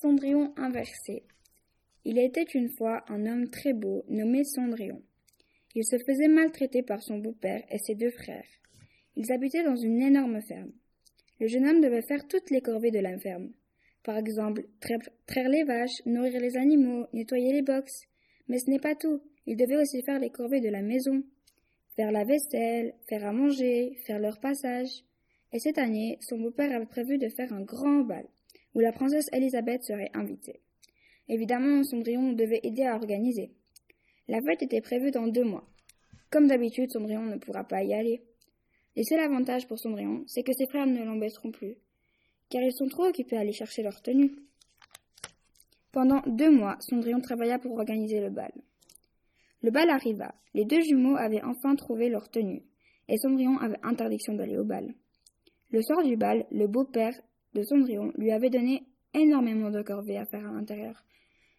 Cendrillon inversé. Il était une fois un homme très beau nommé Cendrillon. Il se faisait maltraiter par son beau-père et ses deux frères. Ils habitaient dans une énorme ferme. Le jeune homme devait faire toutes les corvées de la ferme. Par exemple, traire les vaches, nourrir les animaux, nettoyer les boxes. Mais ce n'est pas tout. Il devait aussi faire les corvées de la maison, faire la vaisselle, faire à manger, faire leur passage. Et cette année, son beau-père avait prévu de faire un grand bal où la princesse Elisabeth serait invitée. Évidemment, Cendrillon devait aider à organiser. La fête était prévue dans deux mois. Comme d'habitude, Cendrillon ne pourra pas y aller. Le seul avantage pour Cendrillon, c'est que ses frères ne l'embêteront plus, car ils sont trop occupés à aller chercher leur tenue. Pendant deux mois, Cendrillon travailla pour organiser le bal. Le bal arriva. Les deux jumeaux avaient enfin trouvé leur tenue, et Cendrillon avait interdiction d'aller au bal. Le soir du bal, le beau-père de Cendrillon lui avait donné énormément de corvées à faire à l'intérieur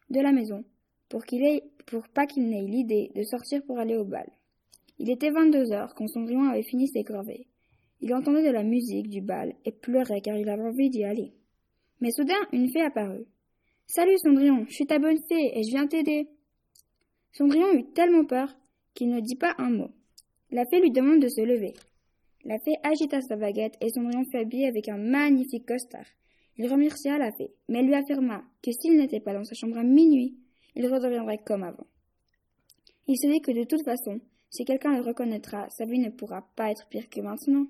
de la maison, pour qu'il ait, pour pas qu'il n'ait l'idée de sortir pour aller au bal. Il était vingt-deux heures quand Cendrillon avait fini ses corvées. Il entendait de la musique du bal et pleurait car il avait envie d'y aller. Mais soudain, une fée apparut. Salut Cendrillon, je suis ta bonne fée et je viens t'aider. Cendrillon eut tellement peur qu'il ne dit pas un mot. La fée lui demande de se lever. La fée agita sa baguette et Cendrillon fut habillé avec un magnifique costard. Il remercia la fée, mais lui affirma que s'il n'était pas dans sa chambre à minuit, il redeviendrait comme avant. Il se dit que de toute façon, si quelqu'un le reconnaîtra, sa vie ne pourra pas être pire que maintenant.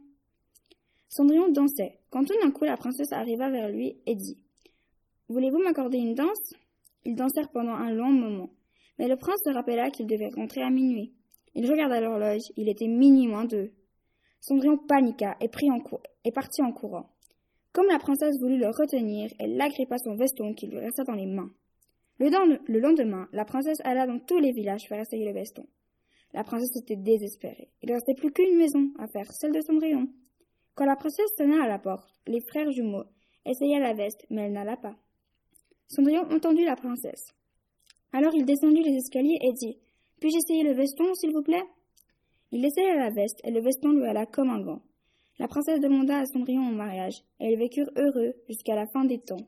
Cendrillon dansait, quand tout d'un coup la princesse arriva vers lui et dit Voulez-vous m'accorder une danse? Ils dansèrent pendant un long moment, mais le prince se rappela qu'il devait rentrer à minuit. Il regarda l'horloge, il était minuit moins deux. Cendrillon paniqua et, prit en et partit en courant. Comme la princesse voulut le retenir, elle l'agrippa son veston qui lui resta dans les mains. Le, le lendemain, la princesse alla dans tous les villages faire essayer le veston. La princesse était désespérée. Il ne restait plus qu'une maison à faire, celle de Cendrillon. Quand la princesse sonna à la porte, les frères jumeaux essayèrent la veste, mais elle n'alla pas. Cendrillon entendit la princesse. Alors il descendit les escaliers et dit Puis-je essayer le veston, s'il vous plaît? Il essaya la veste, et le veston lui alla comme un gant. La princesse demanda à Cendrillon en mariage, et ils vécurent heureux jusqu'à la fin des temps.